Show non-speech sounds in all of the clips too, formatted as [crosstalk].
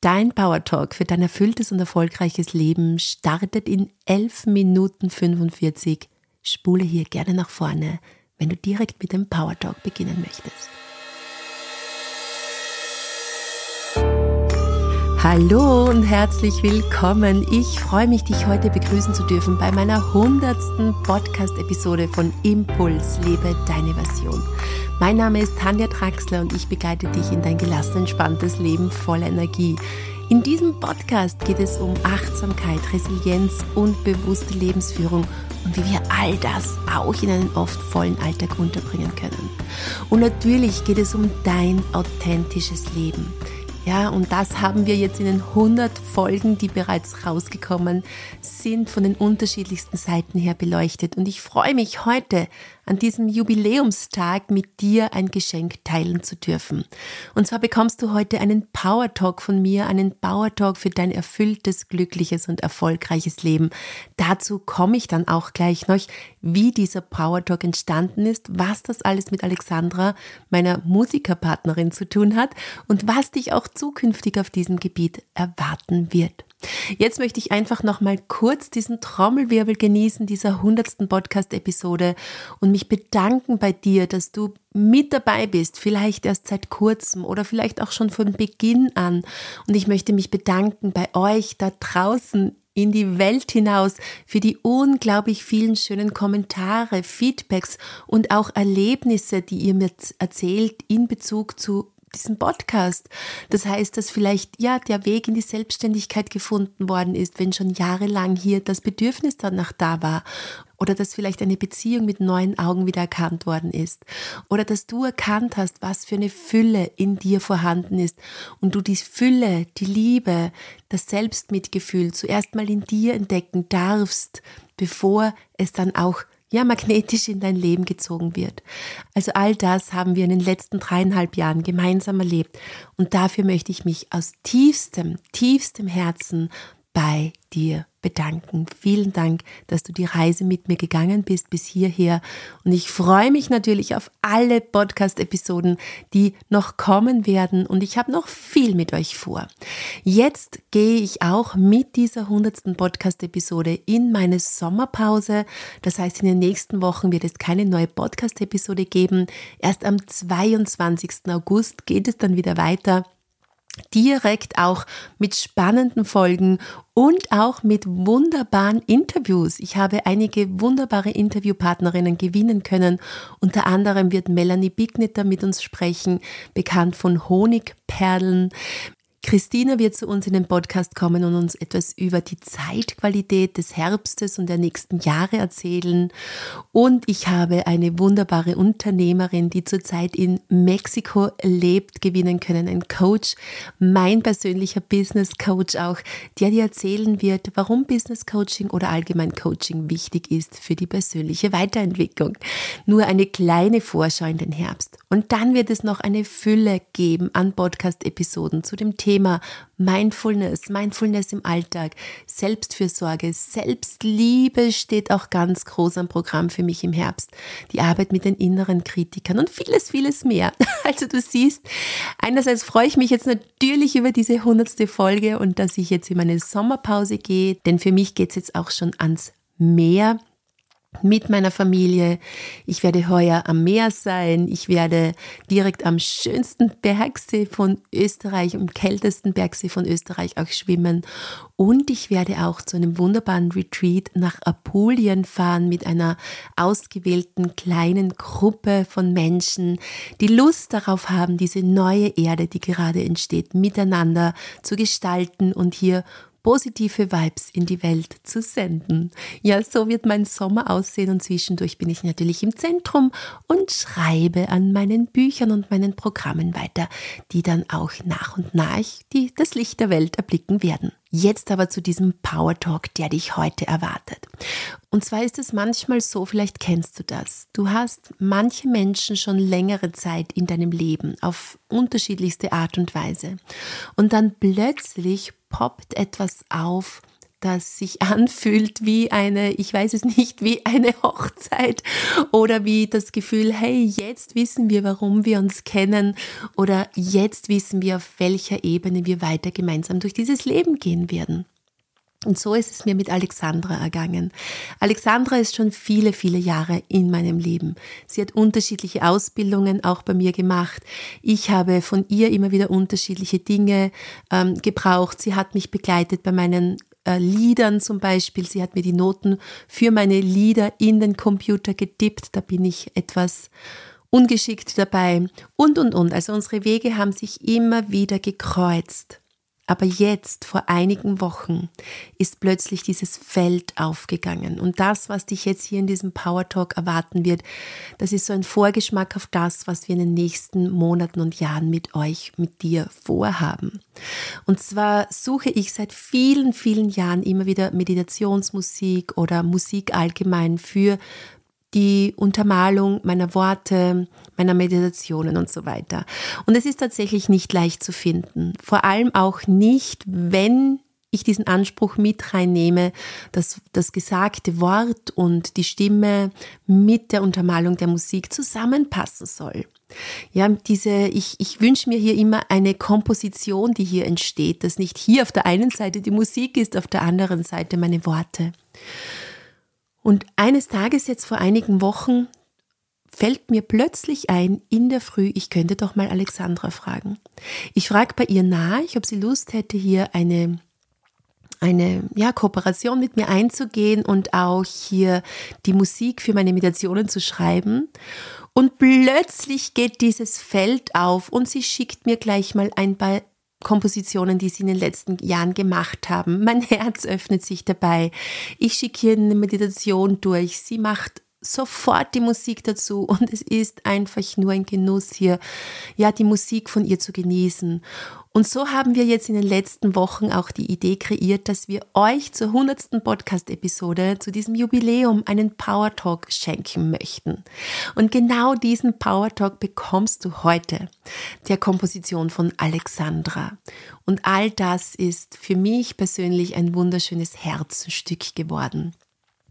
Dein Power Talk für dein erfülltes und erfolgreiches Leben startet in 11 Minuten 45. Spule hier gerne nach vorne, wenn du direkt mit dem Power Talk beginnen möchtest. Hallo und herzlich willkommen. Ich freue mich, dich heute begrüßen zu dürfen bei meiner hundertsten Podcast-Episode von Impuls, lebe deine Version. Mein Name ist Tanja Traxler und ich begleite dich in dein gelassen, entspanntes Leben voller Energie. In diesem Podcast geht es um Achtsamkeit, Resilienz und bewusste Lebensführung und wie wir all das auch in einen oft vollen Alltag unterbringen können. Und natürlich geht es um dein authentisches Leben. Ja, und das haben wir jetzt in den 100 Folgen, die bereits rausgekommen sind, von den unterschiedlichsten Seiten her beleuchtet. Und ich freue mich heute an diesem Jubiläumstag mit dir ein Geschenk teilen zu dürfen. Und zwar bekommst du heute einen Power Talk von mir, einen Power Talk für dein erfülltes, glückliches und erfolgreiches Leben. Dazu komme ich dann auch gleich noch, wie dieser Power Talk entstanden ist, was das alles mit Alexandra, meiner Musikerpartnerin, zu tun hat und was dich auch zukünftig auf diesem Gebiet erwarten wird. Jetzt möchte ich einfach noch mal kurz diesen Trommelwirbel genießen dieser hundertsten Podcast-Episode und mich bedanken bei dir, dass du mit dabei bist, vielleicht erst seit kurzem oder vielleicht auch schon von Beginn an. Und ich möchte mich bedanken bei euch da draußen in die Welt hinaus für die unglaublich vielen schönen Kommentare, Feedbacks und auch Erlebnisse, die ihr mir erzählt in Bezug zu diesem Podcast. Das heißt, dass vielleicht ja der Weg in die Selbstständigkeit gefunden worden ist, wenn schon jahrelang hier das Bedürfnis danach da war. Oder dass vielleicht eine Beziehung mit neuen Augen wieder erkannt worden ist. Oder dass du erkannt hast, was für eine Fülle in dir vorhanden ist. Und du die Fülle, die Liebe, das Selbstmitgefühl zuerst mal in dir entdecken darfst, bevor es dann auch ja magnetisch in dein Leben gezogen wird. Also all das haben wir in den letzten dreieinhalb Jahren gemeinsam erlebt und dafür möchte ich mich aus tiefstem, tiefstem Herzen bei dir bedanken. Vielen Dank, dass du die Reise mit mir gegangen bist bis hierher. Und ich freue mich natürlich auf alle Podcast-Episoden, die noch kommen werden. Und ich habe noch viel mit euch vor. Jetzt gehe ich auch mit dieser hundertsten Podcast-Episode in meine Sommerpause. Das heißt, in den nächsten Wochen wird es keine neue Podcast-Episode geben. Erst am 22. August geht es dann wieder weiter direkt auch mit spannenden Folgen und auch mit wunderbaren Interviews. Ich habe einige wunderbare Interviewpartnerinnen gewinnen können. Unter anderem wird Melanie Bignitter mit uns sprechen, bekannt von Honigperlen. Christina wird zu uns in den Podcast kommen und uns etwas über die Zeitqualität des Herbstes und der nächsten Jahre erzählen. Und ich habe eine wunderbare Unternehmerin, die zurzeit in Mexiko lebt, gewinnen können. Ein Coach, mein persönlicher Business Coach auch, der dir erzählen wird, warum Business Coaching oder allgemein Coaching wichtig ist für die persönliche Weiterentwicklung. Nur eine kleine Vorschau in den Herbst. Und dann wird es noch eine Fülle geben an Podcast-Episoden zu dem Thema Mindfulness, Mindfulness im Alltag, Selbstfürsorge, Selbstliebe steht auch ganz groß am Programm für mich im Herbst. Die Arbeit mit den inneren Kritikern und vieles, vieles mehr. [laughs] Also du siehst, einerseits freue ich mich jetzt natürlich über diese hundertste Folge und dass ich jetzt in meine Sommerpause gehe, denn für mich geht es jetzt auch schon ans Meer mit meiner Familie. Ich werde heuer am Meer sein. Ich werde direkt am schönsten Bergsee von Österreich, am kältesten Bergsee von Österreich auch schwimmen. Und ich werde auch zu einem wunderbaren Retreat nach Apulien fahren mit einer ausgewählten kleinen Gruppe von Menschen, die Lust darauf haben, diese neue Erde, die gerade entsteht, miteinander zu gestalten und hier positive Vibes in die Welt zu senden. Ja, so wird mein Sommer aussehen und zwischendurch bin ich natürlich im Zentrum und schreibe an meinen Büchern und meinen Programmen weiter, die dann auch nach und nach die, das Licht der Welt erblicken werden. Jetzt aber zu diesem Power Talk, der dich heute erwartet. Und zwar ist es manchmal so, vielleicht kennst du das. Du hast manche Menschen schon längere Zeit in deinem Leben auf unterschiedlichste Art und Weise. Und dann plötzlich poppt etwas auf, das sich [laughs] anfühlt wie eine, ich weiß es nicht, wie eine Hochzeit oder wie das Gefühl, hey, jetzt wissen wir, warum wir uns kennen oder jetzt wissen wir, auf welcher Ebene wir weiter gemeinsam durch dieses Leben gehen werden. Und so ist es mir mit Alexandra ergangen. Alexandra ist schon viele, viele Jahre in meinem Leben. Sie hat unterschiedliche Ausbildungen auch bei mir gemacht. Ich habe von ihr immer wieder unterschiedliche Dinge ähm, gebraucht. Sie hat mich begleitet bei meinen äh, Liedern zum Beispiel. Sie hat mir die Noten für meine Lieder in den Computer getippt. Da bin ich etwas ungeschickt dabei. Und, und, und. Also unsere Wege haben sich immer wieder gekreuzt. Aber jetzt, vor einigen Wochen, ist plötzlich dieses Feld aufgegangen. Und das, was dich jetzt hier in diesem Power Talk erwarten wird, das ist so ein Vorgeschmack auf das, was wir in den nächsten Monaten und Jahren mit euch, mit dir vorhaben. Und zwar suche ich seit vielen, vielen Jahren immer wieder Meditationsmusik oder Musik allgemein für die Untermalung meiner Worte, meiner Meditationen und so weiter. Und es ist tatsächlich nicht leicht zu finden. Vor allem auch nicht, wenn ich diesen Anspruch mit reinnehme, dass das gesagte Wort und die Stimme mit der Untermalung der Musik zusammenpassen soll. Ja, diese, ich, ich wünsche mir hier immer eine Komposition, die hier entsteht, dass nicht hier auf der einen Seite die Musik ist, auf der anderen Seite meine Worte. Und eines Tages jetzt vor einigen Wochen fällt mir plötzlich ein, in der Früh, ich könnte doch mal Alexandra fragen. Ich frage bei ihr nach, ob sie Lust hätte, hier eine, eine ja, Kooperation mit mir einzugehen und auch hier die Musik für meine Meditationen zu schreiben. Und plötzlich geht dieses Feld auf und sie schickt mir gleich mal ein paar Kompositionen, die sie in den letzten Jahren gemacht haben. Mein Herz öffnet sich dabei. Ich schicke hier eine Meditation durch. Sie macht sofort die Musik dazu und es ist einfach nur ein Genuss hier, ja, die Musik von ihr zu genießen. Und so haben wir jetzt in den letzten Wochen auch die Idee kreiert, dass wir euch zur 100. Podcast-Episode, zu diesem Jubiläum, einen Power Talk schenken möchten. Und genau diesen Power Talk bekommst du heute, der Komposition von Alexandra. Und all das ist für mich persönlich ein wunderschönes Herzstück geworden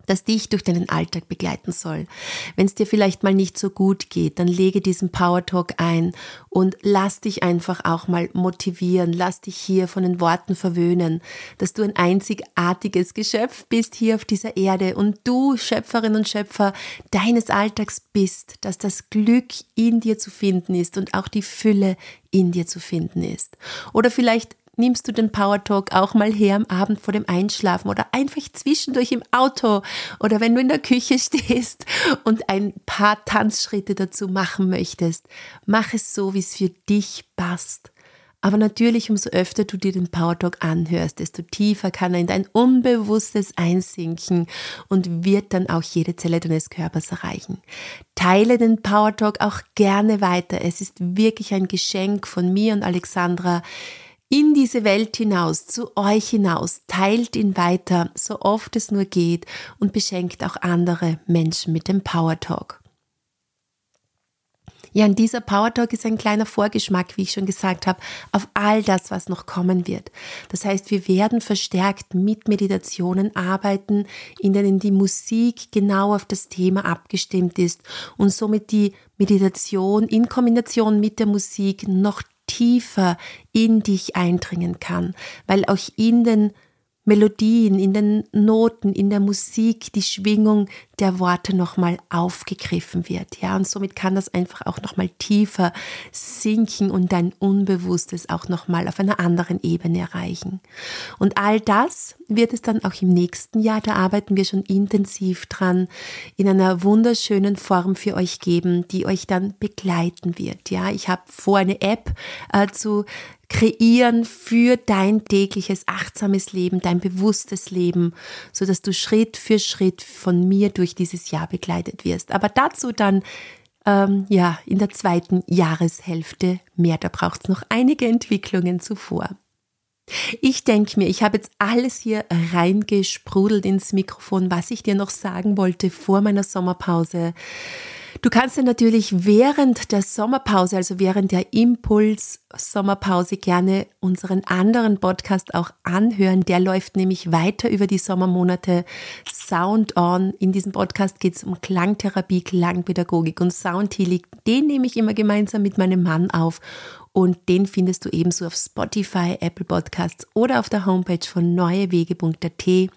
das dich durch deinen Alltag begleiten soll. Wenn es dir vielleicht mal nicht so gut geht, dann lege diesen Power Talk ein und lass dich einfach auch mal motivieren, lass dich hier von den Worten verwöhnen, dass du ein einzigartiges Geschöpf bist hier auf dieser Erde und du, Schöpferin und Schöpfer deines Alltags bist, dass das Glück in dir zu finden ist und auch die Fülle in dir zu finden ist. Oder vielleicht nimmst du den Power Talk auch mal her am Abend vor dem Einschlafen oder einfach zwischendurch im Auto oder wenn du in der Küche [laughs] stehst und ein paar Tanzschritte dazu machen möchtest. Mach es so, wie es für dich passt. Aber natürlich, umso öfter du dir den Power Talk anhörst, desto tiefer kann er in dein Unbewusstes einsinken und wird dann auch jede Zelle deines Körpers erreichen. Teile den Power Talk auch gerne weiter. Es ist wirklich ein Geschenk von mir und Alexandra in diese Welt hinaus, zu euch hinaus, teilt ihn weiter, so oft es nur geht und beschenkt auch andere Menschen mit dem Power Talk. Ja, und dieser Power Talk ist ein kleiner Vorgeschmack, wie ich schon gesagt habe, auf all das, was noch kommen wird. Das heißt, wir werden verstärkt mit Meditationen arbeiten, in denen die Musik genau auf das Thema abgestimmt ist und somit die Meditation in Kombination mit der Musik noch tiefer in dich eindringen kann, weil auch in den Melodien, in den Noten, in der Musik die Schwingung der Worte nochmal aufgegriffen wird. Ja, und somit kann das einfach auch nochmal tiefer sinken und dein Unbewusstes auch nochmal auf einer anderen Ebene erreichen. Und all das wird es dann auch im nächsten Jahr, da arbeiten wir schon intensiv dran, in einer wunderschönen Form für euch geben, die euch dann begleiten wird. Ja, ich habe vor, eine App äh, zu kreieren für dein tägliches achtsames Leben, dein bewusstes Leben, so dass du Schritt für Schritt von mir durch dieses Jahr begleitet wirst. Aber dazu dann ähm, ja in der zweiten Jahreshälfte mehr. Da braucht es noch einige Entwicklungen zuvor. Ich denke mir, ich habe jetzt alles hier reingesprudelt ins Mikrofon, was ich dir noch sagen wollte vor meiner Sommerpause. Du kannst dir natürlich während der Sommerpause, also während der Impuls Sommerpause gerne unseren anderen Podcast auch anhören. Der läuft nämlich weiter über die Sommermonate Sound On. In diesem Podcast geht es um Klangtherapie, Klangpädagogik und Soundhealing. Den nehme ich immer gemeinsam mit meinem Mann auf und den findest du ebenso auf Spotify, Apple Podcasts oder auf der Homepage von neuewege.at.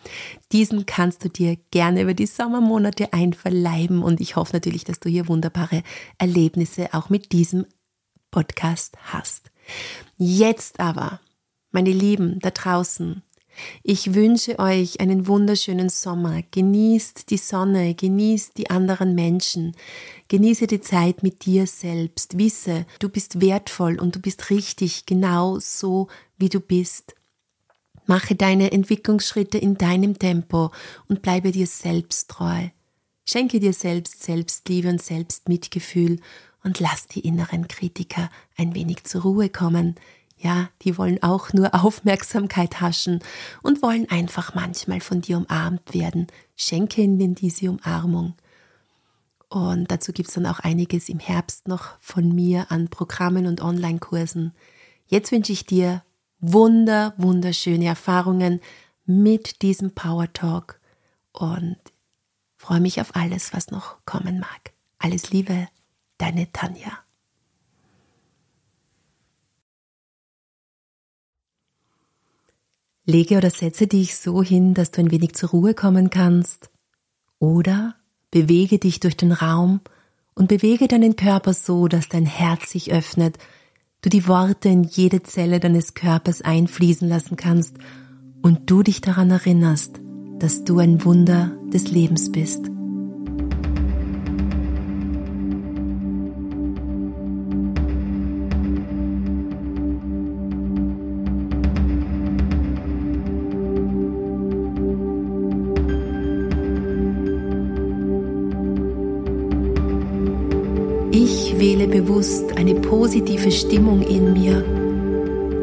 Diesen kannst du dir gerne über die Sommermonate einverleiben und ich hoffe natürlich, dass du hier wunderbare Erlebnisse auch mit diesem Podcast hast. Jetzt aber, meine Lieben da draußen, ich wünsche euch einen wunderschönen Sommer. Genießt die Sonne, genießt die anderen Menschen, genieße die Zeit mit dir selbst. Wisse, du bist wertvoll und du bist richtig, genau so, wie du bist. Mache deine Entwicklungsschritte in deinem Tempo und bleibe dir selbst treu. Schenke dir selbst Selbstliebe und Selbstmitgefühl und lass die inneren Kritiker ein wenig zur Ruhe kommen. Ja, die wollen auch nur [laughs] Aufmerksamkeit haschen und wollen einfach manchmal von dir umarmt werden. Schenke ihnen diese Umarmung. Und dazu gibt es dann auch einiges im Herbst noch von mir an Programmen und Online-Kursen. Jetzt wünsche ich dir wunder, wunderschöne Erfahrungen mit diesem Power Talk und freue mich auf alles, was noch kommen mag. Alles Liebe, deine Tanja. Lege oder setze dich so hin, dass du ein wenig zur Ruhe kommen kannst. Oder bewege dich durch den Raum und bewege deinen Körper so, dass dein Herz sich öffnet, du die Worte in jede Zelle deines Körpers einfließen lassen kannst und du dich daran erinnerst, dass du ein Wunder des Lebens bist. Bewusst eine positive Stimmung in mir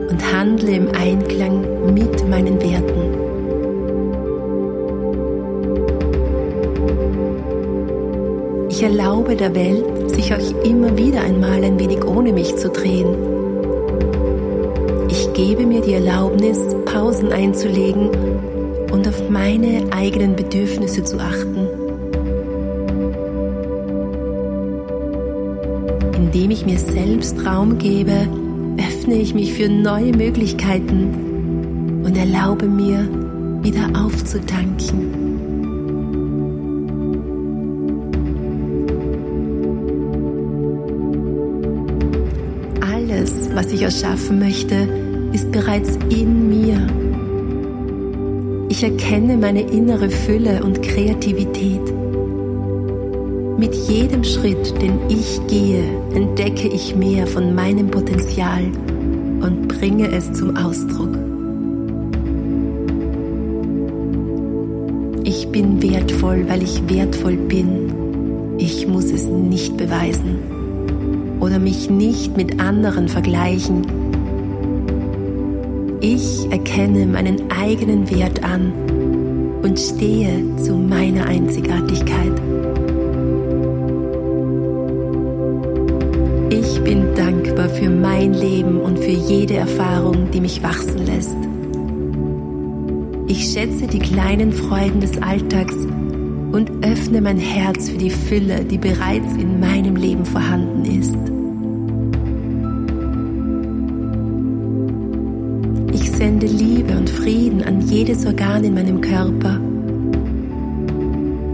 und handle im Einklang mit meinen Werten. Ich erlaube der Welt, sich auch immer wieder einmal ein wenig ohne mich zu drehen. Ich gebe mir die Erlaubnis, Pausen einzulegen und auf meine eigenen Bedürfnisse zu achten. Indem ich mir selbst Raum gebe, öffne ich mich für neue Möglichkeiten und erlaube mir, wieder aufzutanken. Alles, was ich erschaffen möchte, ist bereits in mir. Ich erkenne meine innere Fülle und Kreativität. Mit jedem Schritt, den ich gehe, entdecke ich mehr von meinem Potenzial und bringe es zum Ausdruck. Ich bin wertvoll, weil ich wertvoll bin. Ich muss es nicht beweisen oder mich nicht mit anderen vergleichen. Ich erkenne meinen eigenen Wert an und stehe zu meiner Einzigartigkeit. Für mein Leben und für jede Erfahrung, die mich wachsen lässt. Ich schätze die kleinen Freuden des Alltags und öffne mein Herz für die Fülle, die bereits in meinem Leben vorhanden ist. Ich sende Liebe und Frieden an jedes Organ in meinem Körper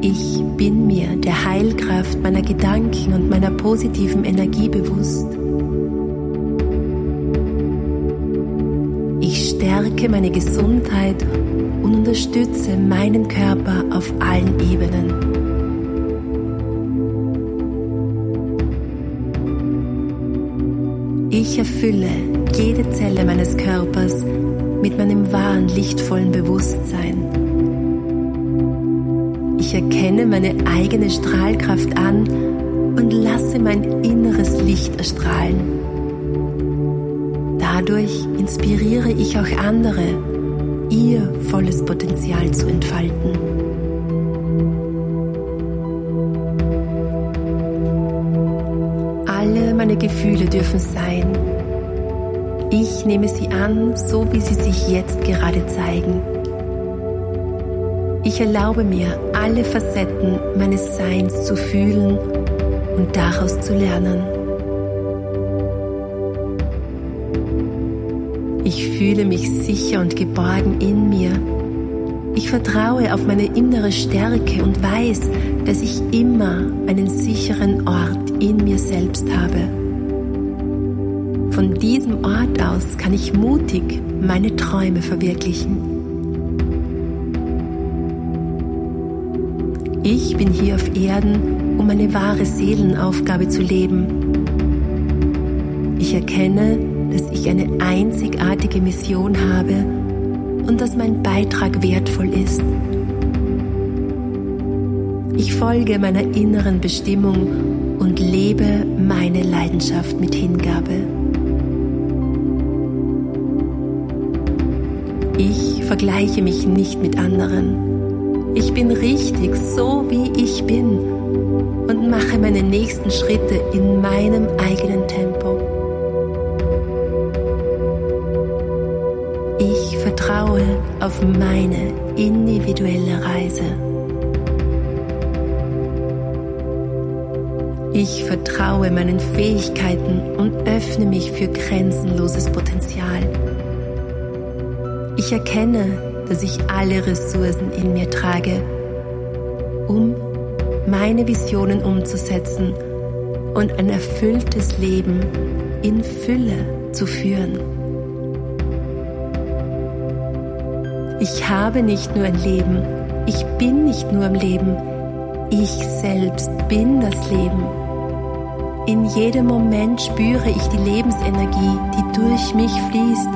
ich bin mir der Heilkraft meiner Gedanken und meiner positiven Energie bewusst. Stärke meine Gesundheit und unterstütze meinen Körper auf allen Ebenen. Ich erfülle jede Zelle meines Körpers mit meinem wahren, lichtvollen Bewusstsein. Ich erkenne meine eigene Strahlkraft an und lasse mein inneres Licht erstrahlen. Dadurch inspiriere ich auch andere, ihr volles Potenzial zu entfalten. Gefühle dürfen sein. Ich nehme sie an, so wie sie sich jetzt gerade zeigen. Ich erlaube mir, alle Facetten meines Seins zu fühlen und daraus zu lernen. Fühle mich sicher und geborgen in mir. Ich vertraue auf meine innere Stärke und weiß, dass ich immer einen sicheren Ort in mir selbst habe. Von diesem Ort aus kann ich mutig meine Träume verwirklichen. Ich bin hier auf Erden, um eine wahre Seelenaufgabe zu leben. Ich erkenne, ich eine einzigartige Mission habe und dass mein Beitrag wertvoll ist. Ich folge meiner inneren Bestimmung und lebe meine Leidenschaft mit Hingabe. Ich vergleiche mich nicht mit anderen. Ich bin richtig so, wie ich bin und mache meine nächsten Schritte in meinem eigenen Tempo. Auf meine individuelle Reise. Ich vertraue meinen Fähigkeiten und öffne mich für grenzenloses Potenzial. Ich erkenne, dass ich alle Ressourcen in mir trage, um meine Visionen umzusetzen und ein erfülltes Leben in Fülle zu führen. Ich habe nicht nur ein Leben, ich bin nicht nur im Leben, ich selbst bin das Leben. In jedem Moment spüre ich die Lebensenergie, die durch mich fließt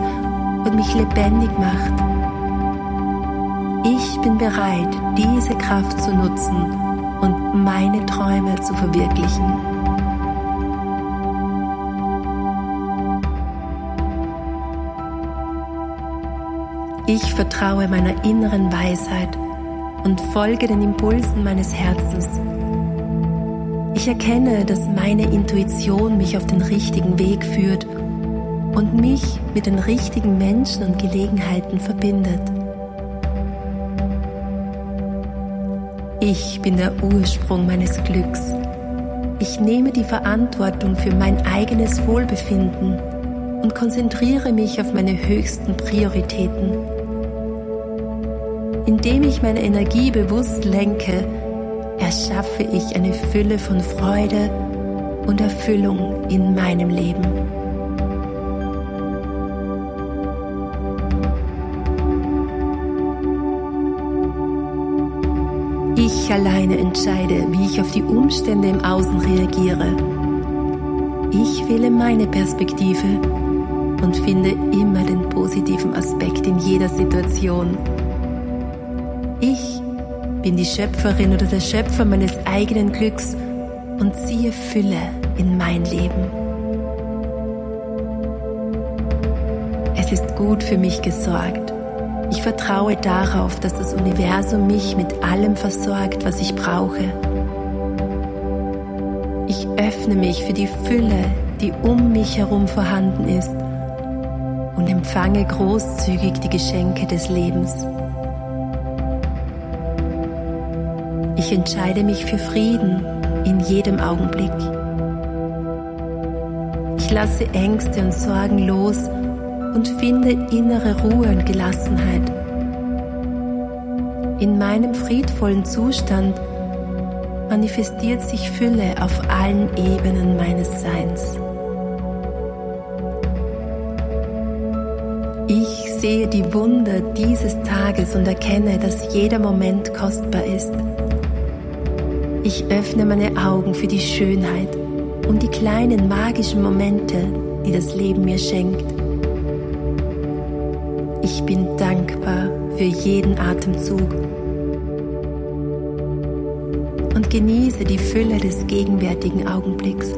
und mich lebendig macht. Ich bin bereit, diese Kraft zu nutzen und meine Träume zu verwirklichen. Ich vertraue meiner inneren Weisheit und folge den Impulsen meines Herzens. Ich erkenne, dass meine Intuition mich auf den richtigen Weg führt und mich mit den richtigen Menschen und Gelegenheiten verbindet. Ich bin der Ursprung meines Glücks. Ich nehme die Verantwortung für mein eigenes Wohlbefinden und konzentriere mich auf meine höchsten Prioritäten. Indem ich meine Energie bewusst lenke, erschaffe ich eine Fülle von Freude und Erfüllung in meinem Leben. Ich alleine entscheide, wie ich auf die Umstände im Außen reagiere. Ich wähle meine Perspektive und finde immer den positiven Aspekt in jeder Situation. Ich bin die Schöpferin oder der Schöpfer meines eigenen Glücks und ziehe Fülle in mein Leben. Es ist gut für mich gesorgt. Ich vertraue darauf, dass das Universum mich mit allem versorgt, was ich brauche. Ich öffne mich für die Fülle, die um mich herum vorhanden ist und empfange großzügig die Geschenke des Lebens. Ich entscheide mich für Frieden in jedem Augenblick. Ich lasse Ängste und Sorgen los und finde innere Ruhe und Gelassenheit. In meinem friedvollen Zustand manifestiert sich Fülle auf allen Ebenen meines Seins. Ich sehe die Wunder dieses Tages und erkenne, dass jeder Moment kostbar ist. Ich öffne meine Augen für die Schönheit und die kleinen magischen Momente, die das Leben mir schenkt. Ich bin dankbar für jeden Atemzug und genieße die Fülle des gegenwärtigen Augenblicks.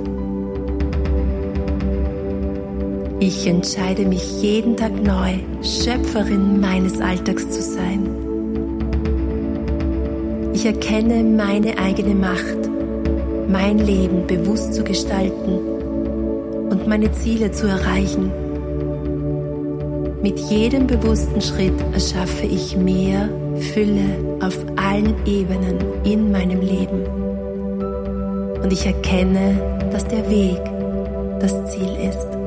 Ich entscheide mich jeden Tag neu, Schöpferin meines Alltags zu sein. Ich erkenne meine eigene Macht, mein Leben bewusst zu gestalten und meine Ziele zu erreichen. Mit jedem bewussten Schritt erschaffe ich mehr Fülle auf allen Ebenen in meinem Leben. Und ich erkenne, dass der Weg das Ziel ist.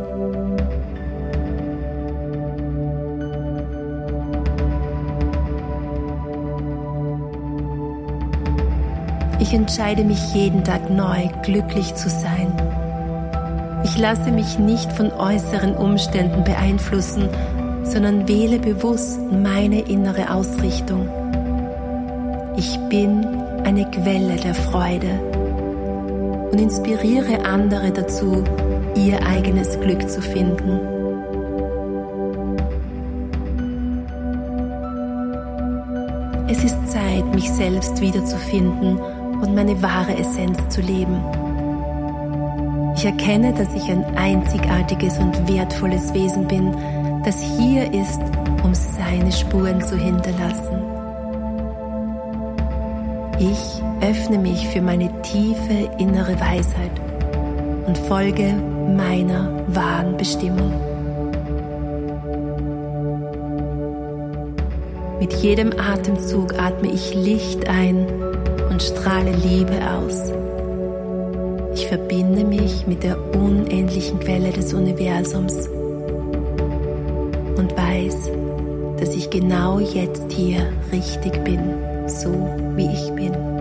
Ich entscheide mich jeden Tag neu, glücklich zu sein. Ich lasse mich nicht von äußeren Umständen beeinflussen, sondern wähle bewusst meine innere Ausrichtung. Ich bin eine Quelle der Freude und inspiriere andere dazu, ihr eigenes Glück zu finden. Es ist Zeit, mich selbst wiederzufinden und meine wahre Essenz zu leben. Ich erkenne, dass ich ein einzigartiges und wertvolles Wesen bin, das hier ist, um seine Spuren zu hinterlassen. Ich öffne mich für meine tiefe innere Weisheit und folge meiner wahren Bestimmung. Mit jedem Atemzug atme ich Licht ein und strahle Liebe aus. Ich verbinde mich mit der unendlichen Quelle des Universums und weiß, dass ich genau jetzt hier richtig bin, so wie ich bin.